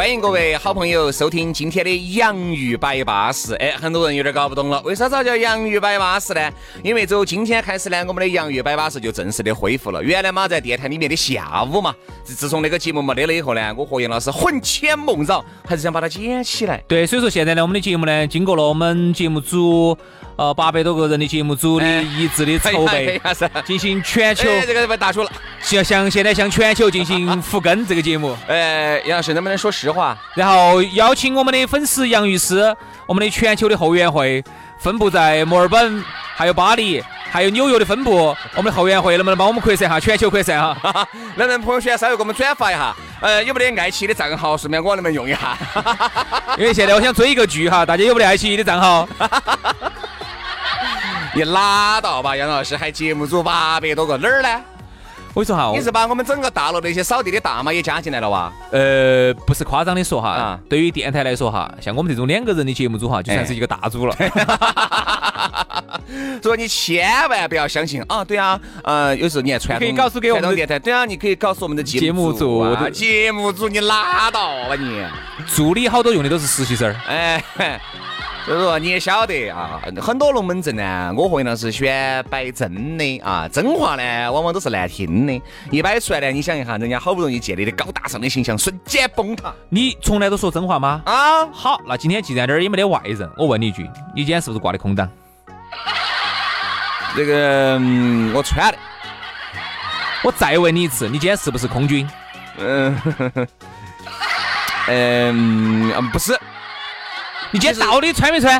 欢迎各位好朋友收听今天的洋芋摆巴士。哎，很多人有点搞不懂了，为啥子叫洋芋摆巴士呢？因为从今天开始呢，我们的洋芋摆巴士就正式的恢复了。原来嘛，在电台里面的下午嘛，自自从那个节目没得了以后呢，我和杨老师魂牵梦绕，还是想把它捡起来。对，所以说现在呢，我们的节目呢，经过了我们节目组呃八百多个人的节目组的一致的筹备，进行全球哎，这个被打出了。向向现在向全球进行复更这个节目，呃，杨老师能不能说实话？然后邀请我们的粉丝杨律师，我们的全球的后援会分布在墨尔本，还有巴黎，还有纽约的分部，我们的后援会能不能帮我们扩散哈？全球扩散哈？能不能朋友圈稍微给我们转发一下？呃，有没得爱奇艺的账号？顺便我能不能用一下？因为现在我想追一个剧哈，大家有没得爱奇艺的账号？你拉倒吧，杨老师，还节目组八百多个，哪儿呢？我跟你说哈，你是把我们整个大楼那些扫地的大妈也加进来了哇？呃，不是夸张的说哈，啊对于电台来说哈，像我们这种两个人的节目组哈，就算是一个大组了。所以你千万不要相信啊！对啊，呃，有时候你还传统可以告诉给我们电台，对啊，你可以告诉我们的节目组啊节目组节目组你拉倒吧你！助理好多用的都是实习生儿，哎，所以说你也晓得啊，很多龙门阵呢，我和杨老师选摆真的啊，真话呢往往都是难听的，一摆出来呢，你想一下，人家好不容易建立的高大上的形象瞬间崩塌你从来都说真话吗？啊！好，那今天既然这儿也没得外人，我问你一句，你今天是不是挂的空档？这个、嗯我穿的，我再问你一次，你今天是不是空军？嗯、嗯、嗯，不是，你今天到底穿没穿？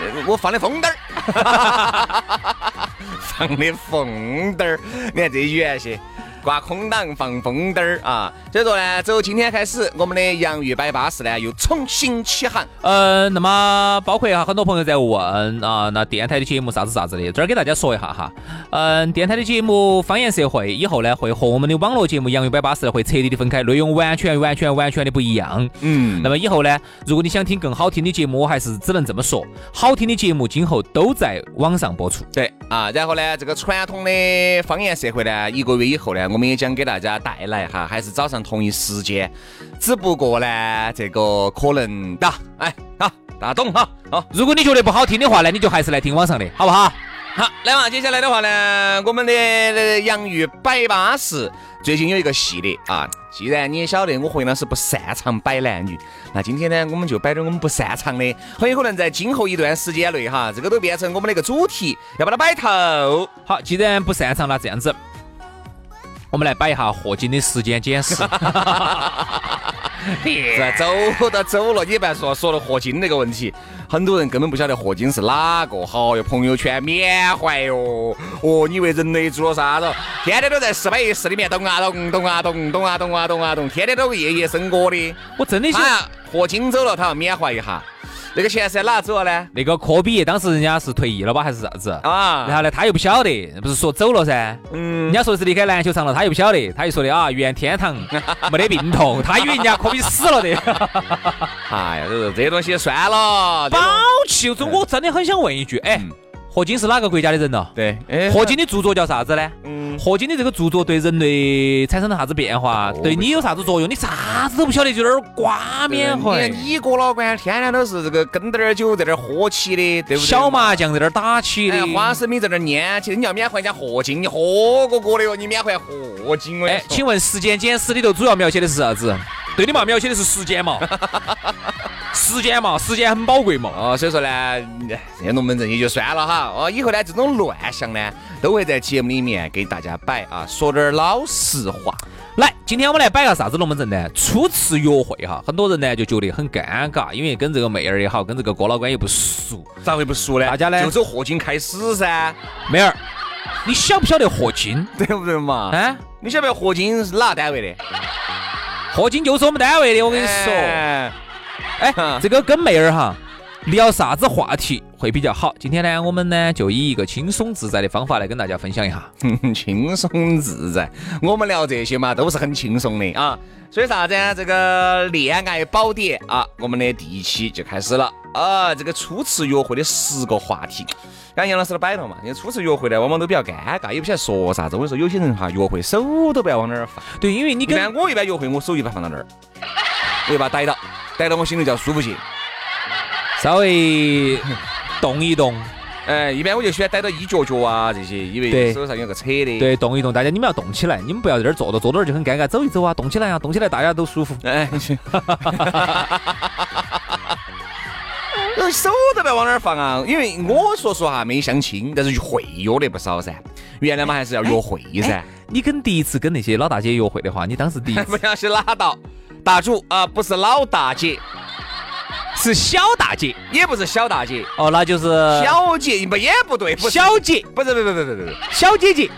呃我放的风灯儿，放的风灯儿，你看这远些。挂空挡放风灯儿啊，所以说呢，从今天开始，我们的洋芋摆巴士呢又重新起航。嗯，那么包括哈，很多朋友在问啊，那电台的节目啥子啥子的，这儿给大家说一下哈。嗯，电台的节目方言社会以后呢，会和我们的网络节目《洋芋摆巴士》会彻底的分开，内容完全完全完全的不一样。嗯那么以后呢，如果你想听更好听的节目，我还是只能这么说，好听的节目今后都在网上播出。对啊，然后呢，这个传统的方言社会呢，一个月以后呢，我们也将给大家带来哈，还是早上同一时间，只不过呢，这个可能的，哎好，大家懂哈，好。如果你觉得不好听的话呢，你就还是来听网上的，好不好？好，来嘛，接下来的话呢，我们的呃洋芋摆巴士最近有一个系列啊。既然你也晓得我和杨老师不擅长摆男女，那今天呢，我们就摆点我们不擅长的，很有可能在今后一段时间内哈，这个都变成我们的一个主题，要把它摆透。好，既然不擅长了，这样子，我们来摆一下霍金的时间简史。是走都走了，你别说说了霍金那个问题，很多人根本不晓得霍金是哪个。好哟，朋友圈缅怀哟，哦，你以为人类做了啥子？天天都在四百一室里面咚啊咚咚啊咚咚啊咚啊咚啊咚，天天都夜夜笙歌的。我真的想，他霍金走了，他要缅怀一下。那个钱是哪走了呢？那个科比当时人家是退役了吧，还是啥子？啊，然后呢，他又不晓得，不是说走了噻？嗯人家说是离开篮球场了，他又不晓得，他又说的啊，愿天堂 没得病痛，他以为人家科比死了的。哎呀，这这些东西算了。这宝种气，我真的很想问一句，哎，霍金是哪个国家的人呢？对，哎霍金的著作叫啥子呢？嗯霍金的这个著作对人类产生了啥子变化？对你有啥子作用？你啥子都不晓得，就在那儿挂缅怀你。看你哥老倌天天都是这个跟点儿酒在那儿喝起的，对不对？小麻将在那儿打起的哎，，花生米在那儿拈起的，你要缅怀人家霍金，你喝过过的哟，你缅怀霍金哎，请问《时间简史》里头主要描写的是啥子？对的嘛，描写的是时间嘛，时间嘛，时间很宝贵嘛。哦，所以说呢，这些龙门阵也就算了哈。哦，以后呢，这种乱象呢，都会在节目里面给大家摆啊，说点儿老实话。来，今天我们来摆个啥子龙门阵呢？初次约会哈，很多人呢就觉得很尴尬，因为跟这个妹儿也好，跟这个哥老倌也不熟。咋会不熟呢？大家呢就走霍金开始噻，妹儿，你晓不晓得霍金？对不对嘛？啊，你晓不晓得霍金是哪个单位的？霍金就是我们单位的，我跟你说。哎哎，这个跟妹儿哈聊啥子话题会比较好？今天呢，我们呢就以一个轻松自在的方法来跟大家分享一下。轻松自在，我们聊这些嘛都是很轻松的啊。所以啥子呢？这个恋爱宝典啊，我们的第一期就开始了啊。这个初次约会的十个话题，刚杨老师都摆了嘛。因为初次约会呢，往往都比较尴尬，也不晓得说啥子。我跟你说，有些人哈，约会手都不要往哪儿放。对，因为你跟我一般约会，我手一般放到那儿，我就把它逮到，逮到我心里叫舒服些。稍微动一动，哎，一般我就喜欢逮到一脚脚啊这些，因为手上有个扯的。，对，动一动，大家你们要动起来，你们不要在这儿坐着，坐那儿就很尴尬，走一走啊，动起来啊，动起来，大家都舒服。哎，手都不要往哪儿放啊！因为我说实话没相亲，但是会约的不少噻。原来嘛还是要约会噻，你跟第一次跟那些老大姐约会的话，你当时第一 不次要去拉倒。大主啊，不是老大姐，是小大姐也不是小大姐，哦，那就是小姐不也不对，不是。小姐，不是不是不是不是不。是，小姐姐，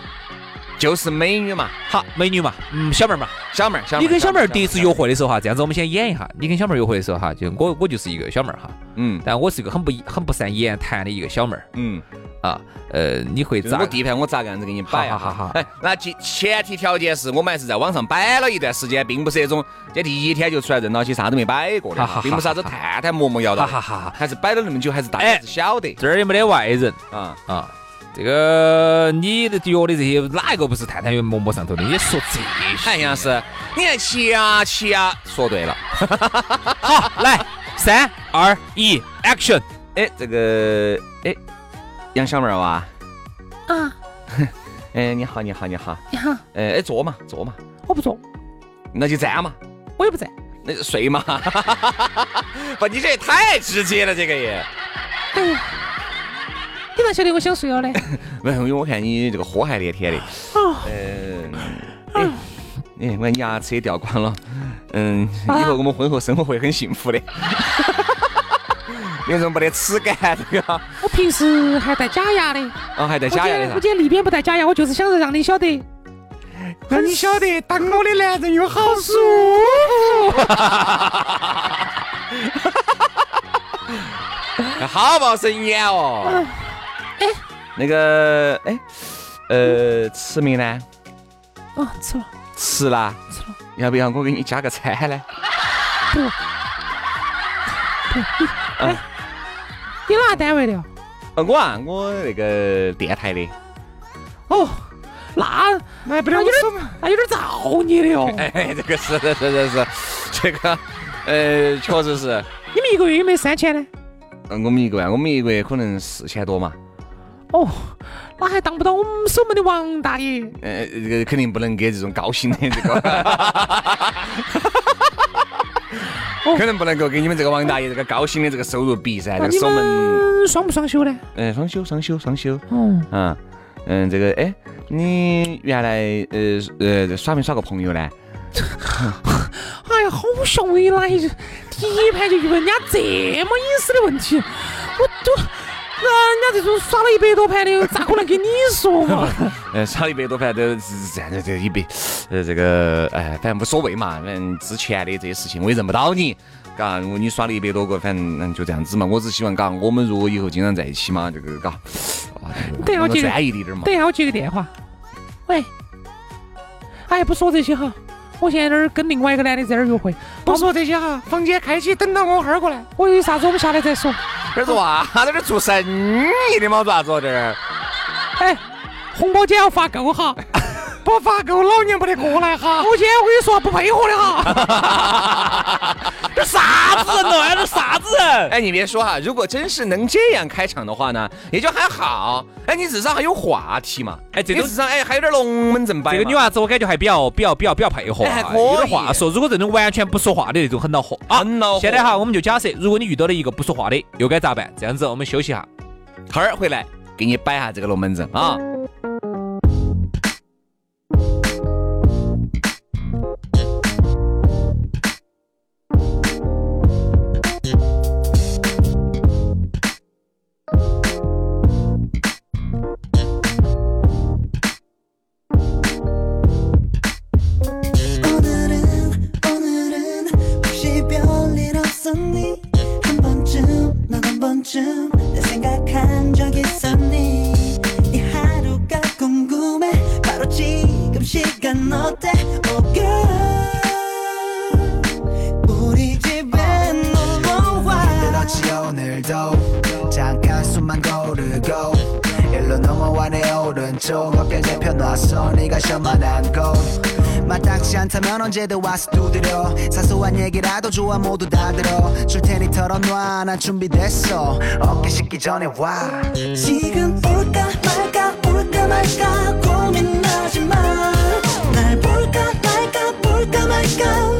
就是美女嘛，好美女嘛，嗯，小妹儿嘛。小妹儿，小妹儿。你跟小妹儿第一次约会的时候哈，这样子我们先演一下。你跟小妹儿约会的时候哈，就我我就是一个小妹儿哈，嗯但我是一个很不很不善言谈的一个小妹儿嗯，啊。呃，你会咋就是我？地盘我咋个样子给你摆啊？好好好好哎，那前前提条件是我们还是在网上摆了一段时间，并不是那种这第一天就出来认到起啥都没摆过的并不是啥子探探陌陌摇的，哈哈哈哈还是摆了那么久，还是大家哎是晓得这儿也没得外人啊。啊。这个你的约的这些哪一个不是探探约陌陌上头的？你说这些，哎，杨老师，你看掐掐说对了，好，来，三二一，action！哎，这个哎，杨小妹儿哇，啊，哎，你好，你好，你好，你好，哎哎，坐嘛，坐嘛，我不坐，那就站嘛，我也不站。那就睡嘛。不，你这也太直接了，这个也。哎呀，你咋晓得我想睡了呢？没有，因为我看你这个喝还连天的。哦，嗯，哎，哎，我看牙齿也掉光了。嗯，以后我们婚后生活会很幸福的。有种没得齿感，这个。我平时还戴假牙的，哦，还戴假牙的我今天立边不戴假牙，我就是想让你晓得，让你晓得，当我的男人有好舒服。好冒 生眼哦。哎，那个，哎，呃，吃没呢？哦，吃了，吃啦。吃了。要不要我给你加个餐呢？不，嗯你哪单位的哦？呃，我啊，我那个电台的。哦，那那不那有点那有点造孽的哟。哎，这个是是是是是，这个，呃，确实是。你们一个月有没有三千呢？嗯，我们一个月，我们一个月可能四千多嘛。哦，那还当不到我们守门的王大爷。呃，这个肯定不能给这种高薪的 这个，可能不能够给你们这个王大爷这个高薪的这个收入比噻。这个守门，们双不双休呢？嗯，双休，双休，双休。嗯，嗯嗯，这个，哎，你原来呃呃耍没耍过朋友呢？哎呀，好像为哪一第一盘就问人家这么隐私的问题，我都，那人家这种耍了一百多盘的，咋可能跟你说嘛？呃，耍了一百多盘都是这样的，这一百，呃，这个，哎，反正无所谓嘛，反正之前的这些事情我也认不到你，嘎，如果你耍了一百多个，反正嗯就这样子嘛。我只希望嘎，我们如果以后经常在一起嘛，这个嘎，等一下我接个专一一点嘛。等一下我接个电话，喂，哎，不说这些哈，我现在这儿跟另外一个男的在这儿约会，不说这些哈，房间开启，等到我哈儿过来。我有啥子我们下来再说。这儿做啥？在这儿做生意的嘛？做啥子哦？这儿哎，红包钱要发够哈，不发够，老娘不得过来哈。我今天我跟你说不配合的哈。这啥子人哦？这啥子人？哎，你别说哈，如果真是能这样开场的话呢，也就还好。哎，你至少还有话题嘛。哎这种你至少哎还有点龙门阵摆。这个女娃子我感觉还比较比较比较比较配合有点话说。如果这种完全不说话的那种很恼火啊很恼火现在哈，我们就假设，如果你遇到了一个不说话的，又该咋办？这样子，我们休息一下。哈儿回来给你摆下这个龙门阵啊。 번쯤 내 생각한 적 있었니? 이 하루가 궁금해. 바로 지금 시간 어때? Oh girl. 우리 집에 놀러와 그렇지 오늘도. 잠깐 숨만 고르고. 일로 넘어와 내 오른쪽. 어깨 대펴 네가 셔만한 곳 마땅치 않다면 언제든 와서 두드려. 사소한 얘기라도 좋아 모두 다 들어. 줄 테니 털어놔. 난 준비됐어. 어깨 식기 전에 와. 지금 올까 말까 올까 말까 고민하지 마날 볼까 말까 볼까 말까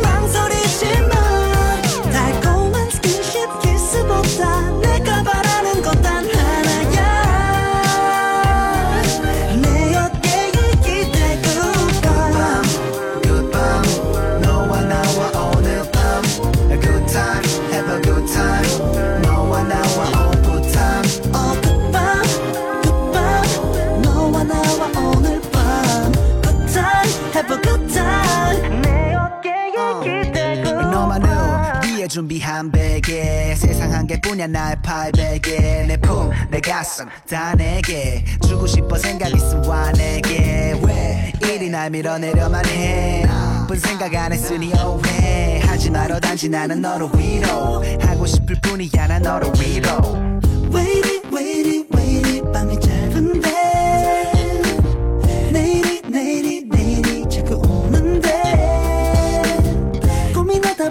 준비한 베개. 세상 한 개뿐이야 나의 팔베개. 내 품 내 가슴 다 내게. 주고 싶어 생각 있음 와 내게. 왜 이리 날 밀어내려만 해? 나쁜 생각 안 했으니 오해. 하지 말어 단지 나는 너를 위로. 하고 싶을 뿐이야 난 너를 위로. 웨이리 웨이리 웨이리 밤이 짧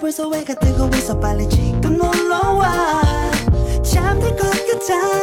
벌써 왜가 뜨고 있어 빨리 지금 놀러와 잠들 것 같아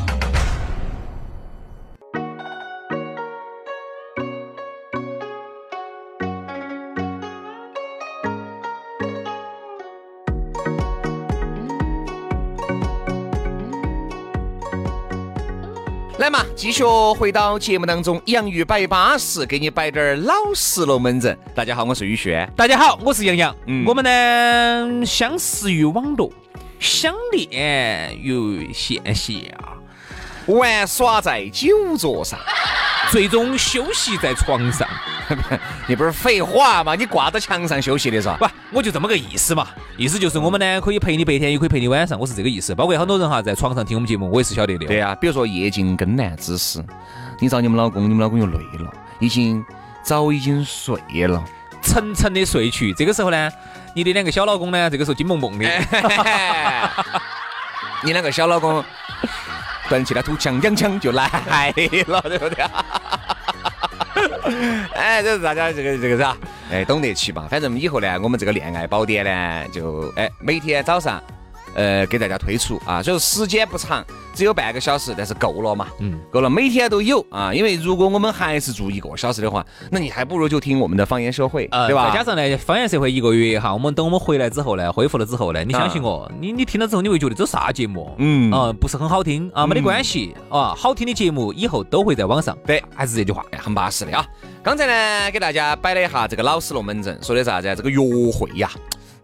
来嘛，继续回到节目当中，洋芋摆巴适，给你摆点儿老实龙门阵。大家好，我是宇轩。大家好，我是杨洋。嗯我们呢相识于网络，相恋于线下，玩耍在酒桌上，最终休息在床上。你不是废话吗？你挂到墙上休息的是吧？不，我就这么个意思嘛。意思就是我们呢可以陪你白天，也可以陪你晚上，我是这个意思。包括很多人哈在床上听我们节目，我也是晓得的。对呀、比如说夜静更难之时，你找你们老公，你们老公又累了，已经早已经睡了。沉沉的睡去，这个时候呢，你的两个小老公呢，这个时候金蹦蹦的，你两个小老公端起来土枪两枪就来了，对不对？哎，这是大家这个这个啥？哎，懂得起吧？反正以后呢，我们这个恋爱宝典呢，就哎每天早上。呃，给大家推出啊，所以说时间不长，只有半个小时，但是够了嘛，嗯，够了，每天都有啊。因为如果我们还是做一个小时的话，那你还不如就听我们的方言社会，呃，对吧？再加上呢，方言社会一个月哈，我们等我们回来之后呢，恢复了之后呢，你相信我，你你听了之后你会觉得这啥节目？嗯啊，不是很好听啊，没得关系啊，好听的节目以后都会在网上。对，还是这句话，哎很巴适的啊。刚才呢，给大家摆了一下这个老实龙门阵，说的啥子啊？这个约会呀，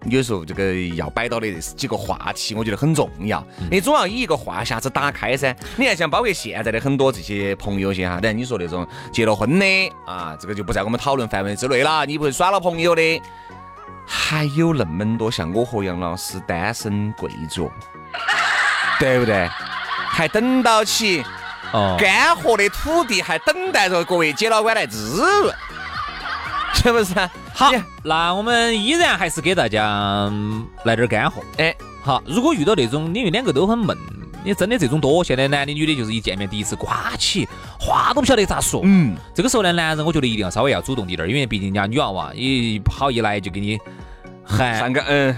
有时候这个要摆到的这几个话题，我觉得很重要。你总要以一个话匣子打开噻。你看，像包括现在的很多这些朋友些哈，等你说那种结了婚的啊，这个就不在我们讨论范围之内了。你不会耍了朋友的，还有那么多像我和杨老师单身贵族，对不对？还等到起哦，干涸的土地，还等待着各位姐老倌来滋润，是不是？好，那我们依然还是给大家嗯来点干货。哎，好，如果遇到那种你们两个都很闷，你真的这种多，现在男的女的就是一见面第一次刮起，话都不晓得咋说。嗯，这个时候呢，男人我觉得一定要稍微要主动一点儿，因为毕竟人家女娃娃一好一来就给你喊上个嗯，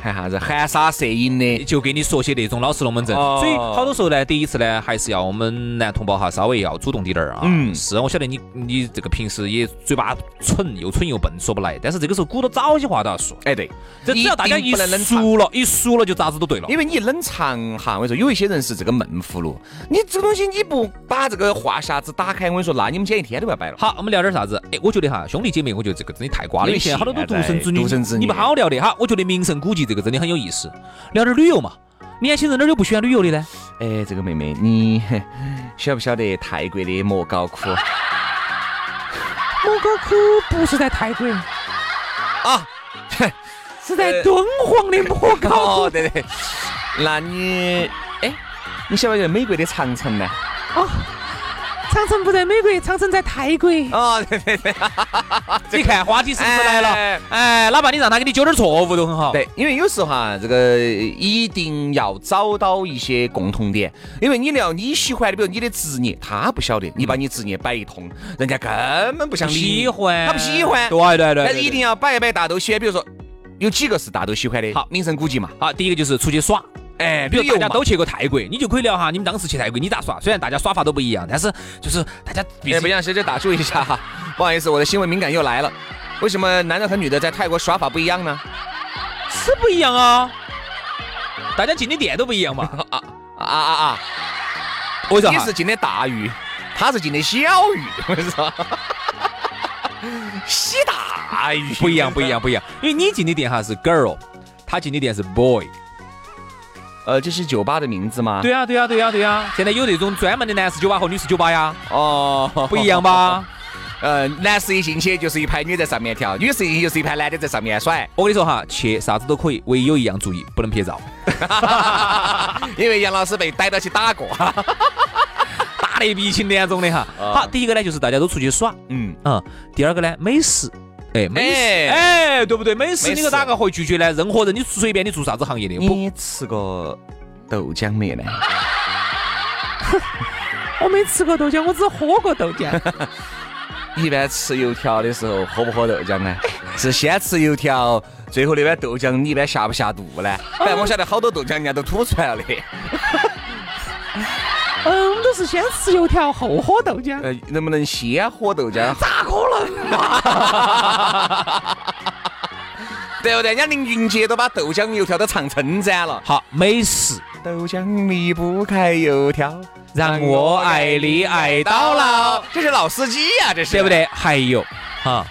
喊啥子含沙射影的，就给你说些那种老实龙门阵，哦所以好多时候呢，第一次呢，还是要我们男同胞哈稍微要主动滴点儿啊。嗯是我晓得你你这个平时也嘴巴蠢，又蠢又笨，说不来，但是这个时候鼓捣早些话都要说。哎对，这只要大家一定不能冷。熟了，一熟了就咋子都对了。因为你冷藏哈，我跟你说，有一些人是这个闷葫芦，你这个东西你不把这个话匣子打开，我跟你说，那你们今天一天都不要摆了。好，我们聊点啥子？哎，我觉得哈，兄弟姐妹，我觉得这个真的太瓜了。因为现在好多都独生子女，独生子女好聊的哈。我觉得名胜古迹这个真的很有意思，聊点旅游嘛。年轻人哪儿有不喜欢旅游的呢？哎，这个妹妹，你 晓不晓得泰国的莫高窟莫高窟不是在泰国，啊？是在敦煌的莫高窟 哦，。对对，那你哎，你晓不晓得美国的长城呢？哦，长城不在美国，长城在泰国。哦，对对对，你看话题是不是来了。哎？哎，哪怕你让他给你纠点错误都很好。对，因为有时候哈，这个一定要找到一些共同点，因为你聊你喜欢的，比如你的职业，他不晓得，你把你职业摆一通，人家根本不想理你。喜欢，他不喜欢，对对对，但是一定要摆一摆大家都喜欢，比如说有几个是大家都喜欢的，好。名胜古迹嘛，好。第一个就是出去耍，哎，比如大家都去过泰国，你就可以聊哈，你们当时去泰国你咋耍？虽然大家耍法都不一样，但是就是大家毕哎，不竟杨小姐打住一下哈，不好意思，我的新闻敏感又来了。为什么男的和女的在泰国耍法不一样呢？是不一样啊，大家进的店都不一样嘛。啊啊啊啊！我说你是进的大鱼，他是进的小鱼，我跟你说，洗大鱼不一样，不一样，。不一样，因为你进的店哈是 girl，他进的店是 boy。呃，这是酒吧的名字吗？。对呀，对呀，对呀，对呀。现在有这种专门的男士酒吧和女士酒吧呀，哦，不一样？吧？呃，男士一进去就是一排女在上面跳，女士一进去就是一排男的在上面甩，我跟你说哈，去啥子都可以，唯一有一样注意，不能拍照，因为杨老师被逮到去打过。打得鼻青脸肿的哈。好，第一个呢就是大家都出去耍，嗯，嗯，第二个呢美食。哎，美食，哎哎，对不对？美食你可咋个会拒绝呢？任何人，你随便你做啥子行业的，不，你吃过豆浆没呢？我没吃过豆浆，我只喝过豆浆。一般吃油条的时候喝不喝豆浆呢？是先吃油条，最后那碗豆浆你一般下不下肚呢？反 正我晓得好多豆浆人家都吐出来了的。是先吃油条后喝豆浆。呃，能不能先喝豆浆？咋可能嘛？对不对？人家林俊杰都把豆浆油条都唱称赞了。好，美食豆浆离不开油条，让我爱你爱到老，这是老司机呀、这是对不？对？还有哈，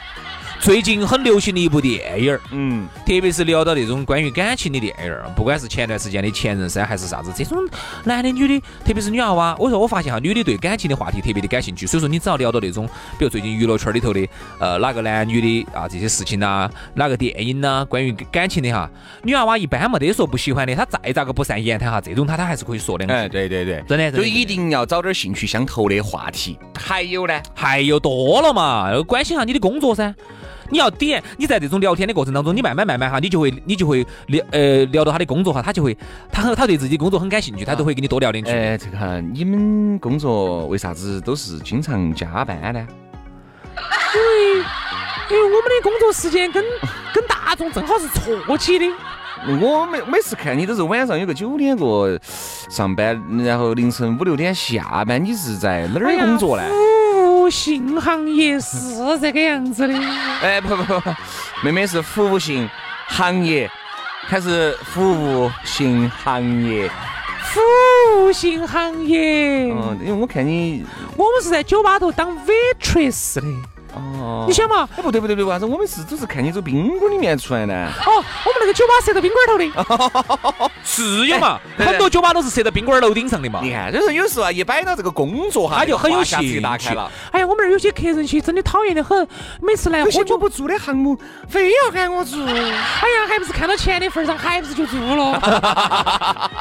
最近很流行的一部电影儿，嗯，特别是聊到那种关于感情的电影儿，不管是前段时间的《前任三》还是啥子，这种男的女的，特别是女娃娃，我说我发现哈，女的对感情的话题特别的感兴趣，所以说你只要聊到那种，比如最近娱乐圈里头的呃哪个男女的啊这些事情呐、哪个电影呐、关于感情的哈，女娃娃一般没得说不喜欢的，她再咋个不善言谈哈，这种她她还是可以说两句。哎，对对对，真的真的就一定要找点兴趣相投的话题。还有呢，还有多了嘛，关心下你的工作噻。你要点，你在这种聊天的过程当中，你慢慢慢慢哈，你就会你就会聊呃聊到他的工作哈，他就会他很他对自己工作很感兴趣，他都会跟你多聊两句。哎，这个你们工作为啥子都是经常加班呢？因为因为我们的工作时间跟 跟大众正好是错起的。我每每次看你都是晚上有个九点过上班，然后凌晨五六点下班，你是在哪儿工作呢？性行业是这个样子的。哎，不不不，妹妹是服务性行业还是服务性行业？服务性行业，嗯，因为我看你，我们是在酒吧头当 waitress 的。哦你想嘛，哎，不对不对不对，为啥子我们是都是看你走宾馆里面出来呢？哦，我们那个酒吧设在宾馆头的，是有嘛？很多酒吧都是设在宾馆楼顶上的嘛。你看，就是有时候啊，一摆到这个工作哈，他就很有兴趣打开了。哎呀，我们那儿有些客人去真的讨厌的很，每次来喝酒不做的项目，非要喊我做。哎呀，还不是看到钱的份儿上，还不是就做了。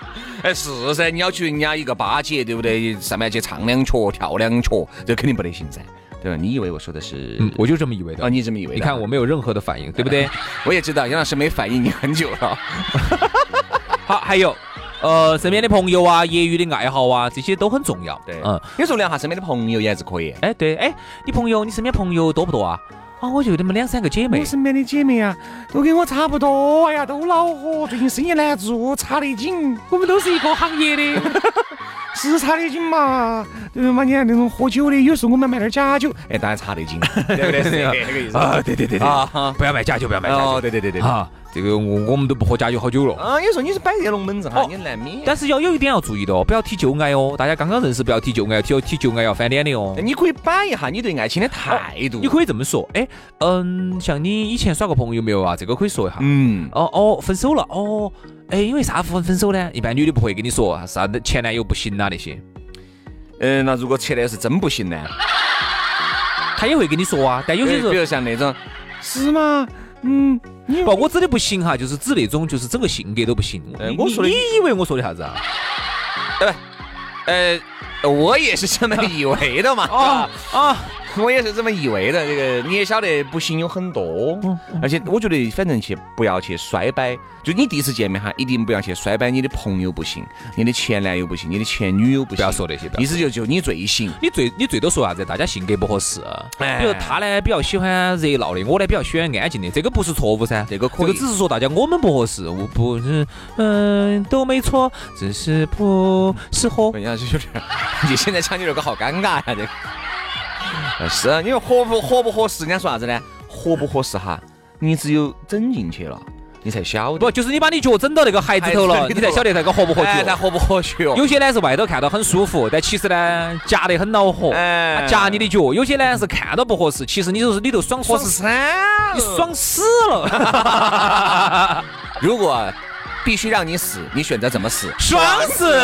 哎，是噻，你要去人家一个巴结，对不对？上面去唱两曲、跳两曲，这肯定不得行噻，对吧？你以为我说的是？嗯，我就这么以为的。哦，你这么以为的？你看我没有任何的反应，对不对？我也知道杨老师没反应你很久了。好，还有，呃，身边的朋友啊，业余的爱好啊，这些都很重要。对，嗯嗯，，有时候聊下身边的朋友也还是可以。哎，对，哎，你朋友，你身边朋友多不多啊？啊，我就那么两三个姐妹。我身边的姐妹啊，都跟我差不多，哎呀，都恼火，最近生意难做，差得紧。我们都是一个行业的，是差得紧嘛，对嘛？你看那种喝酒的，有时候我们买点假酒，哎，当然差得紧，对不对？是这个意思啊，对对对对，啊哈。不要买假酒，不要买假哦，酒。对对对对。啊，这个我我们都不喝假酒好久了。啊，有时候你是摆热龙门阵哈哦，你难免。但是要有一点要注意的哦，不要提旧爱哦。大家刚刚认识，不要提旧爱，提提旧爱要翻脸的哦。你可以摆一下你对爱情的态度。你可以这么说，哎，嗯，像你以前耍过朋友没有啊？这个可以说一下。嗯，哦哦，分手了哦，哎，因为啥分分手呢？一般女的不会跟你说啥的前男友不行啊那些，嗯，那如果前男友是真不行呢？他也会跟你说啊。但有些时候比如像那种，是吗？嗯，你不，我指的不行哈，就是指那种就是整个性格都不行。你你呃我说的你以为我说的啥子啊？呃，我也是这么以为的嘛。啊啊，我也是这么以为的。这个你也晓得，不行有很多，而且我觉得反正去不要去衰摆，就你第一次见面哈，一定不要去衰摆你的朋友不行，你的前男友不行，你的前女友不行，不要说那些意思就就你最行。你最你最多说啥子？大家性格不合适。哎比如他呢比较喜欢热闹的，我呢比较喜欢安静的，这个不是错误噻，这个可以这个只是说大家我们不合适，我不是嗯都没错，只是不适合。就 你现在讲起这个好尴尬呀，这个。呃是啊，因为合不合不合适，人家说啥子呢？合不合适哈，你只有整进去了，你才晓得。不，就是你把你脚整到那个鞋子头了，头你才晓得那个合不合哎，才。合不合脚？有些呢是外头看到很舒服，但其实呢夹得很恼火，哎夹你的脚。有些呢是看到不合适，其实你就是里头爽爽合适，噻，你爽死了，如果必须让你死，你选择怎么死？爽死！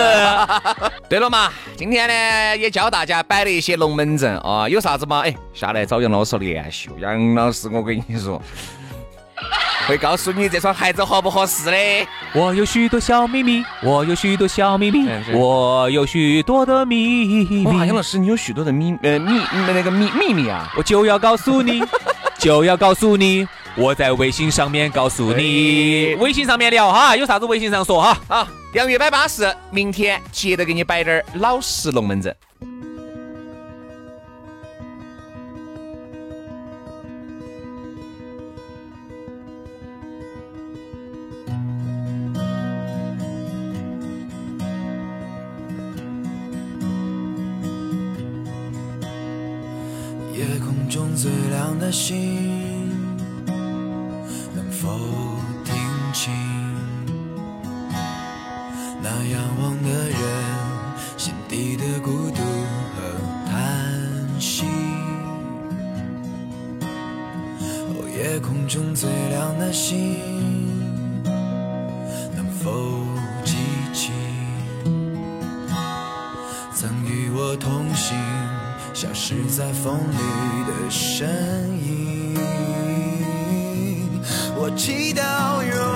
对了嘛，今天呢也教大家摆了一些龙门阵啊，有啥子嘛？哎，下来找杨老师联系哦。杨老师，我跟你说，会告诉你这双鞋子合不合适的。我有许多小秘密，我有许多小秘密我有许多的秘哇，杨老，师，你有许多的秘呃秘那个秘秘密啊。我就要告诉你，就要告诉你，我在微信上面告诉你，微信上面聊哈，有啥子微信上说哈。好，洋芋摆巴士，明天接着给你摆点儿老实龙门阵。夜空中最亮的星，消失在风里的身影。我祈祷拥有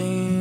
亮